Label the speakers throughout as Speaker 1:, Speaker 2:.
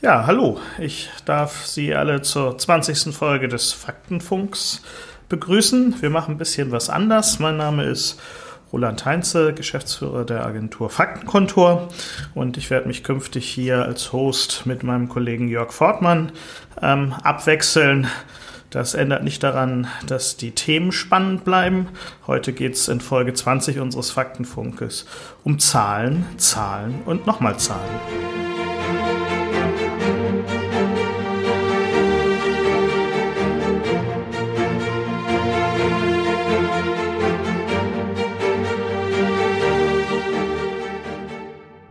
Speaker 1: Ja, hallo. Ich darf Sie alle zur 20. Folge des Faktenfunks begrüßen. Wir machen ein bisschen was anders. Mein Name ist Roland Heinze, Geschäftsführer der Agentur Faktenkontor. Und ich werde mich künftig hier als Host mit meinem Kollegen Jörg Fortmann ähm, abwechseln. Das ändert nicht daran, dass die Themen spannend bleiben. Heute geht es in Folge 20 unseres Faktenfunkes um Zahlen, Zahlen und nochmal Zahlen.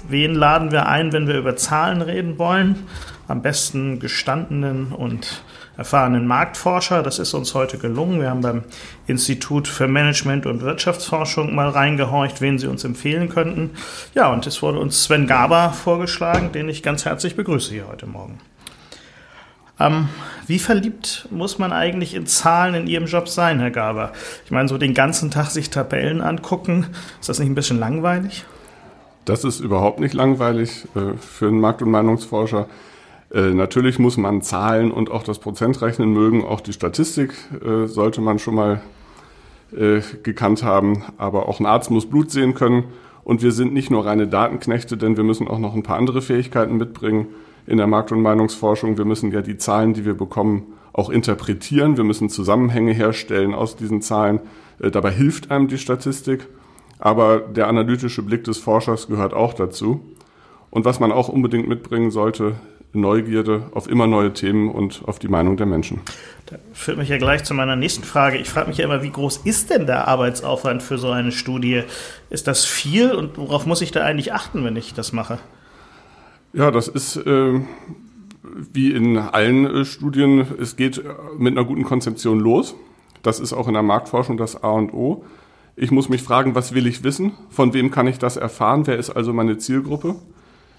Speaker 1: Wen laden wir ein, wenn wir über Zahlen reden wollen? Am besten gestandenen und erfahrenen Marktforscher. Das ist uns heute gelungen. Wir haben beim Institut für Management und Wirtschaftsforschung mal reingehorcht, wen sie uns empfehlen könnten. Ja, und es wurde uns Sven Gaber vorgeschlagen, den ich ganz herzlich begrüße hier heute Morgen. Ähm, wie verliebt muss man eigentlich in Zahlen in Ihrem Job sein, Herr Gaber? Ich meine, so den ganzen Tag sich Tabellen angucken, ist das nicht ein bisschen langweilig?
Speaker 2: Das ist überhaupt nicht langweilig äh, für einen Markt- und Meinungsforscher. Äh, natürlich muss man Zahlen und auch das Prozentrechnen mögen. Auch die Statistik äh, sollte man schon mal gekannt haben. Aber auch ein Arzt muss Blut sehen können. Und wir sind nicht nur reine Datenknechte, denn wir müssen auch noch ein paar andere Fähigkeiten mitbringen in der Markt- und Meinungsforschung. Wir müssen ja die Zahlen, die wir bekommen, auch interpretieren. Wir müssen Zusammenhänge herstellen aus diesen Zahlen. Dabei hilft einem die Statistik. Aber der analytische Blick des Forschers gehört auch dazu. Und was man auch unbedingt mitbringen sollte, Neugierde auf immer neue Themen und auf die Meinung der Menschen.
Speaker 1: Das führt mich ja gleich zu meiner nächsten Frage. Ich frage mich ja immer, wie groß ist denn der Arbeitsaufwand für so eine Studie? Ist das viel und worauf muss ich da eigentlich achten, wenn ich das mache?
Speaker 2: Ja, das ist äh, wie in allen äh, Studien, es geht mit einer guten Konzeption los. Das ist auch in der Marktforschung das A und O. Ich muss mich fragen, was will ich wissen? Von wem kann ich das erfahren? Wer ist also meine Zielgruppe?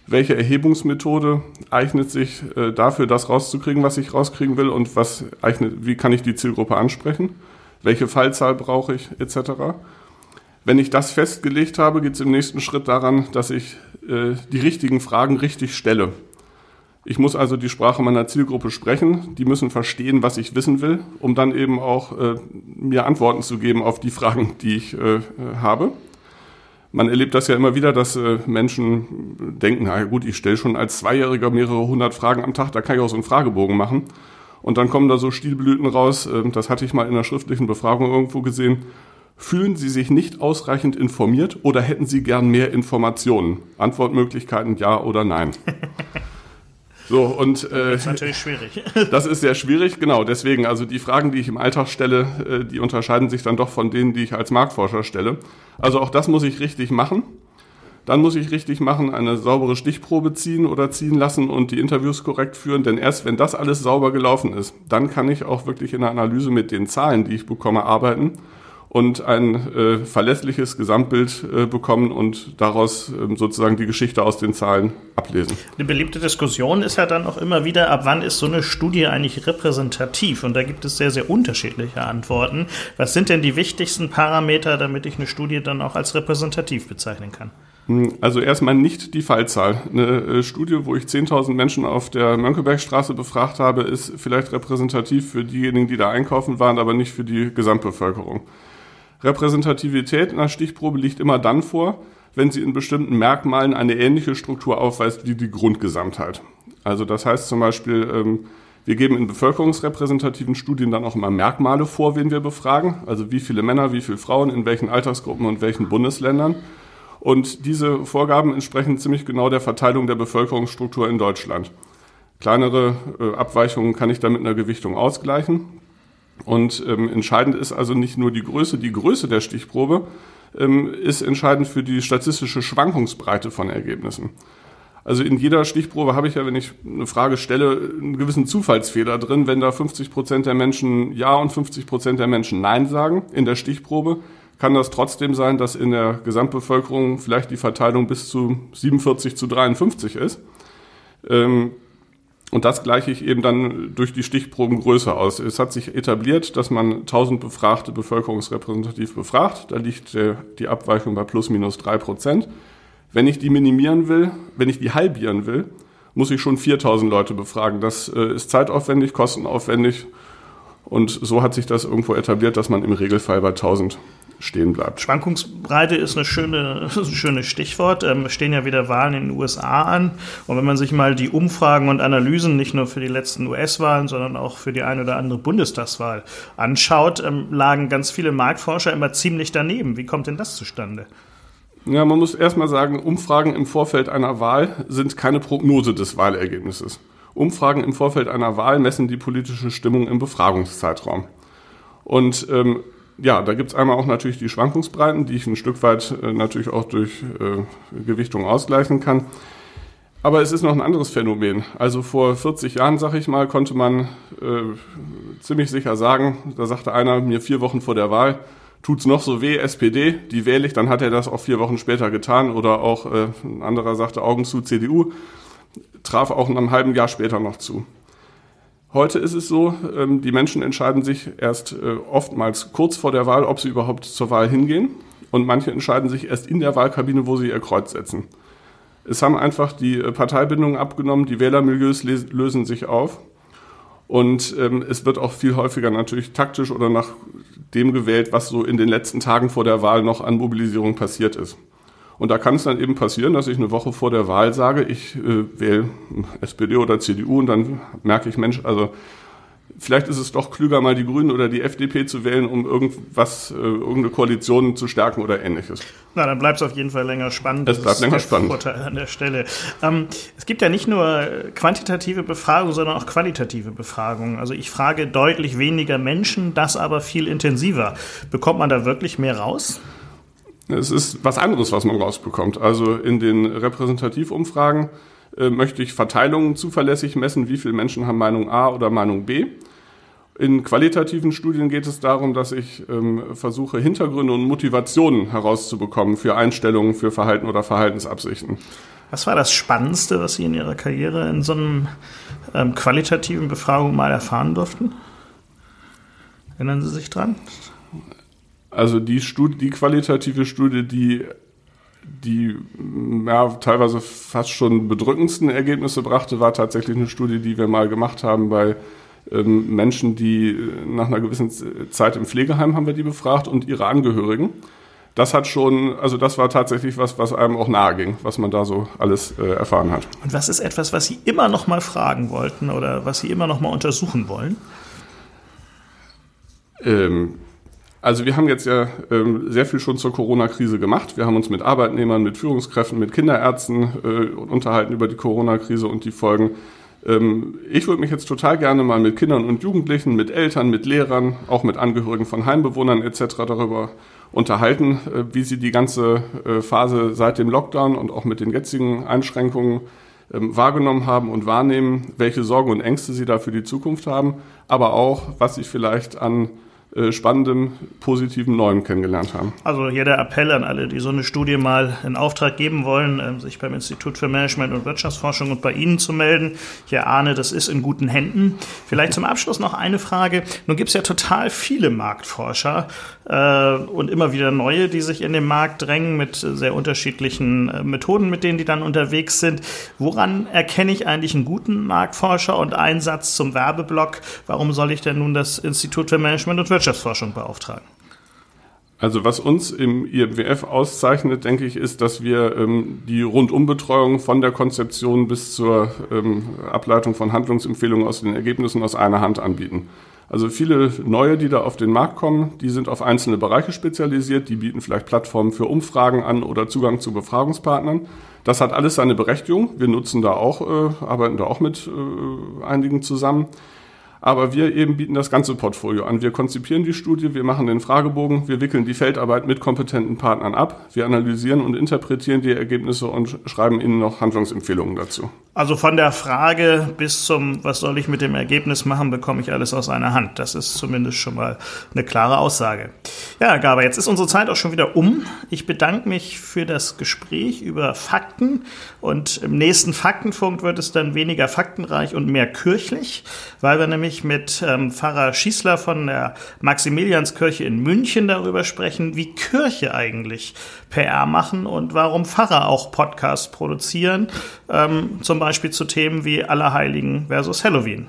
Speaker 2: Welche Erhebungsmethode eignet sich äh, dafür, das rauszukriegen, was ich rauskriegen will? Und was eignet, wie kann ich die Zielgruppe ansprechen? Welche Fallzahl brauche ich, etc.? Wenn ich das festgelegt habe, geht es im nächsten Schritt daran, dass ich äh, die richtigen Fragen richtig stelle. Ich muss also die Sprache meiner Zielgruppe sprechen. Die müssen verstehen, was ich wissen will, um dann eben auch äh, mir Antworten zu geben auf die Fragen, die ich äh, habe. Man erlebt das ja immer wieder, dass äh, Menschen denken, na gut, ich stelle schon als Zweijähriger mehrere hundert Fragen am Tag, da kann ich auch so einen Fragebogen machen. Und dann kommen da so Stilblüten raus, äh, das hatte ich mal in einer schriftlichen Befragung irgendwo gesehen. Fühlen Sie sich nicht ausreichend informiert oder hätten Sie gern mehr Informationen? Antwortmöglichkeiten ja oder nein.
Speaker 1: So, und äh, das ist natürlich schwierig.
Speaker 2: das ist sehr schwierig, genau. Deswegen, also die Fragen, die ich im Alltag stelle, äh, die unterscheiden sich dann doch von denen, die ich als Marktforscher stelle. Also auch das muss ich richtig machen. Dann muss ich richtig machen, eine saubere Stichprobe ziehen oder ziehen lassen und die Interviews korrekt führen. Denn erst wenn das alles sauber gelaufen ist, dann kann ich auch wirklich in der Analyse mit den Zahlen, die ich bekomme, arbeiten und ein äh, verlässliches Gesamtbild äh, bekommen und daraus äh, sozusagen die Geschichte aus den Zahlen ablesen.
Speaker 1: Eine beliebte Diskussion ist ja dann auch immer wieder, ab wann ist so eine Studie eigentlich repräsentativ? Und da gibt es sehr, sehr unterschiedliche Antworten. Was sind denn die wichtigsten Parameter, damit ich eine Studie dann auch als repräsentativ bezeichnen kann?
Speaker 2: Hm, also erstmal nicht die Fallzahl. Eine äh, Studie, wo ich 10.000 Menschen auf der Mönckebergstraße befragt habe, ist vielleicht repräsentativ für diejenigen, die da einkaufen waren, aber nicht für die Gesamtbevölkerung. Repräsentativität in einer Stichprobe liegt immer dann vor, wenn sie in bestimmten Merkmalen eine ähnliche Struktur aufweist wie die Grundgesamtheit. Also das heißt zum Beispiel, ähm, wir geben in bevölkerungsrepräsentativen Studien dann auch immer Merkmale vor, wen wir befragen. Also wie viele Männer, wie viele Frauen, in welchen Altersgruppen und welchen Bundesländern. Und diese Vorgaben entsprechen ziemlich genau der Verteilung der Bevölkerungsstruktur in Deutschland. Kleinere äh, Abweichungen kann ich dann mit einer Gewichtung ausgleichen. Und ähm, entscheidend ist also nicht nur die Größe, die Größe der Stichprobe ähm, ist entscheidend für die statistische Schwankungsbreite von Ergebnissen. Also in jeder Stichprobe habe ich ja, wenn ich eine Frage stelle, einen gewissen Zufallsfehler drin. Wenn da 50 Prozent der Menschen Ja und 50 Prozent der Menschen Nein sagen in der Stichprobe, kann das trotzdem sein, dass in der Gesamtbevölkerung vielleicht die Verteilung bis zu 47 zu 53 ist. Ähm, und das gleiche ich eben dann durch die Stichprobengröße aus. Es hat sich etabliert, dass man 1000 Befragte bevölkerungsrepräsentativ befragt. Da liegt die Abweichung bei plus minus drei Prozent. Wenn ich die minimieren will, wenn ich die halbieren will, muss ich schon 4000 Leute befragen. Das äh, ist zeitaufwendig, kostenaufwendig und so hat sich das irgendwo etabliert, dass man im Regelfall bei 1000 stehen bleibt.
Speaker 1: Schwankungsbreite ist eine schöne, ein schönes Stichwort. Ähm, es stehen ja wieder Wahlen in den USA an. Und wenn man sich mal die Umfragen und Analysen nicht nur für die letzten US-Wahlen, sondern auch für die eine oder andere Bundestagswahl anschaut, ähm, lagen ganz viele Marktforscher immer ziemlich daneben. Wie kommt denn das zustande?
Speaker 2: Ja, man muss erstmal sagen, Umfragen im Vorfeld einer Wahl sind keine Prognose des Wahlergebnisses. Umfragen im Vorfeld einer Wahl messen die politische Stimmung im Befragungszeitraum. Und ähm, ja, da gibt's einmal auch natürlich die Schwankungsbreiten, die ich ein Stück weit äh, natürlich auch durch äh, Gewichtung ausgleichen kann. Aber es ist noch ein anderes Phänomen. Also vor 40 Jahren, sag ich mal, konnte man äh, ziemlich sicher sagen, da sagte einer mir vier Wochen vor der Wahl, tut's noch so weh, SPD, die wähle ich, dann hat er das auch vier Wochen später getan. Oder auch äh, ein anderer sagte Augen zu CDU, traf auch in einem halben Jahr später noch zu. Heute ist es so, ähm, die Menschen entscheiden sich erst äh, oftmals kurz vor der Wahl, ob sie überhaupt zur Wahl hingehen. Und manche entscheiden sich erst in der Wahlkabine, wo sie ihr Kreuz setzen. Es haben einfach die äh, Parteibindungen abgenommen, die Wählermilieus lösen sich auf. Und ähm, es wird auch viel häufiger natürlich taktisch oder nach dem gewählt, was so in den letzten Tagen vor der Wahl noch an Mobilisierung passiert ist. Und da kann es dann eben passieren, dass ich eine Woche vor der Wahl sage, ich äh, wähle SPD oder CDU und dann merke ich, Mensch, also vielleicht ist es doch klüger, mal die Grünen oder die FDP zu wählen, um irgendwas, äh, irgendeine Koalition zu stärken oder ähnliches.
Speaker 1: Na, dann bleibt es auf jeden Fall länger spannend.
Speaker 2: Es bleibt länger spannend.
Speaker 1: Vorteil an der Stelle. Ähm, es gibt ja nicht nur quantitative Befragungen, sondern auch qualitative Befragungen. Also ich frage deutlich weniger Menschen, das aber viel intensiver. Bekommt man da wirklich mehr raus?
Speaker 2: Es ist was anderes, was man rausbekommt. Also in den Repräsentativumfragen äh, möchte ich Verteilungen zuverlässig messen, wie viele Menschen haben Meinung A oder Meinung B. In qualitativen Studien geht es darum, dass ich ähm, versuche, Hintergründe und Motivationen herauszubekommen für Einstellungen, für Verhalten oder Verhaltensabsichten.
Speaker 1: Was war das Spannendste, was Sie in Ihrer Karriere in so einem ähm, qualitativen Befragung mal erfahren durften? Erinnern Sie sich dran?
Speaker 2: Also die Studie, die qualitative Studie, die die ja, teilweise fast schon bedrückendsten Ergebnisse brachte, war tatsächlich eine Studie, die wir mal gemacht haben bei ähm, Menschen, die nach einer gewissen Zeit im Pflegeheim haben wir die befragt und ihre Angehörigen. Das hat schon, also das war tatsächlich was, was einem auch nahe ging, was man da so alles äh, erfahren hat.
Speaker 1: Und was ist etwas, was Sie immer noch mal fragen wollten oder was Sie immer noch mal untersuchen wollen?
Speaker 2: Ähm, also wir haben jetzt ja ähm, sehr viel schon zur Corona-Krise gemacht. Wir haben uns mit Arbeitnehmern, mit Führungskräften, mit Kinderärzten äh, unterhalten über die Corona-Krise und die Folgen. Ähm, ich würde mich jetzt total gerne mal mit Kindern und Jugendlichen, mit Eltern, mit Lehrern, auch mit Angehörigen von Heimbewohnern etc. darüber unterhalten, äh, wie sie die ganze äh, Phase seit dem Lockdown und auch mit den jetzigen Einschränkungen ähm, wahrgenommen haben und wahrnehmen, welche Sorgen und Ängste sie da für die Zukunft haben, aber auch, was sie vielleicht an spannendem, positiven Neuem kennengelernt haben.
Speaker 1: Also hier der Appell an alle, die so eine Studie mal in Auftrag geben wollen, ähm, sich beim Institut für Management und Wirtschaftsforschung und bei Ihnen zu melden. Ich erahne, das ist in guten Händen. Vielleicht zum Abschluss noch eine Frage. Nun gibt es ja total viele Marktforscher äh, und immer wieder neue, die sich in den Markt drängen mit sehr unterschiedlichen äh, Methoden, mit denen die dann unterwegs sind. Woran erkenne ich eigentlich einen guten Marktforscher und Einsatz zum Werbeblock? Warum soll ich denn nun das Institut für Management und Wirtschaftsforschung Wirtschaftsforschung beauftragen?
Speaker 2: Also was uns im IMWF auszeichnet, denke ich, ist, dass wir ähm, die Rundumbetreuung von der Konzeption bis zur ähm, Ableitung von Handlungsempfehlungen aus den Ergebnissen aus einer Hand anbieten. Also viele neue, die da auf den Markt kommen, die sind auf einzelne Bereiche spezialisiert, die bieten vielleicht Plattformen für Umfragen an oder Zugang zu Befragungspartnern. Das hat alles seine Berechtigung. Wir nutzen da auch, äh, arbeiten da auch mit äh, einigen zusammen. Aber wir eben bieten das ganze Portfolio an. Wir konzipieren die Studie, wir machen den Fragebogen, wir wickeln die Feldarbeit mit kompetenten Partnern ab, wir analysieren und interpretieren die Ergebnisse und schreiben ihnen noch Handlungsempfehlungen dazu.
Speaker 1: Also von der Frage bis zum, was soll ich mit dem Ergebnis machen, bekomme ich alles aus einer Hand. Das ist zumindest schon mal eine klare Aussage. Ja, Gaber, jetzt ist unsere Zeit auch schon wieder um. Ich bedanke mich für das Gespräch über Fakten und im nächsten Faktenfunk wird es dann weniger faktenreich und mehr kirchlich, weil wir nämlich nämlich mit ähm, Pfarrer Schießler von der Maximilianskirche in München darüber sprechen, wie Kirche eigentlich PR machen und warum Pfarrer auch Podcasts produzieren, ähm, zum Beispiel zu Themen wie Allerheiligen versus Halloween.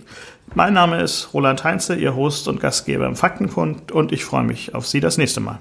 Speaker 1: Mein Name ist Roland Heinze, Ihr Host und Gastgeber im Faktenkund und ich freue mich auf Sie das nächste Mal.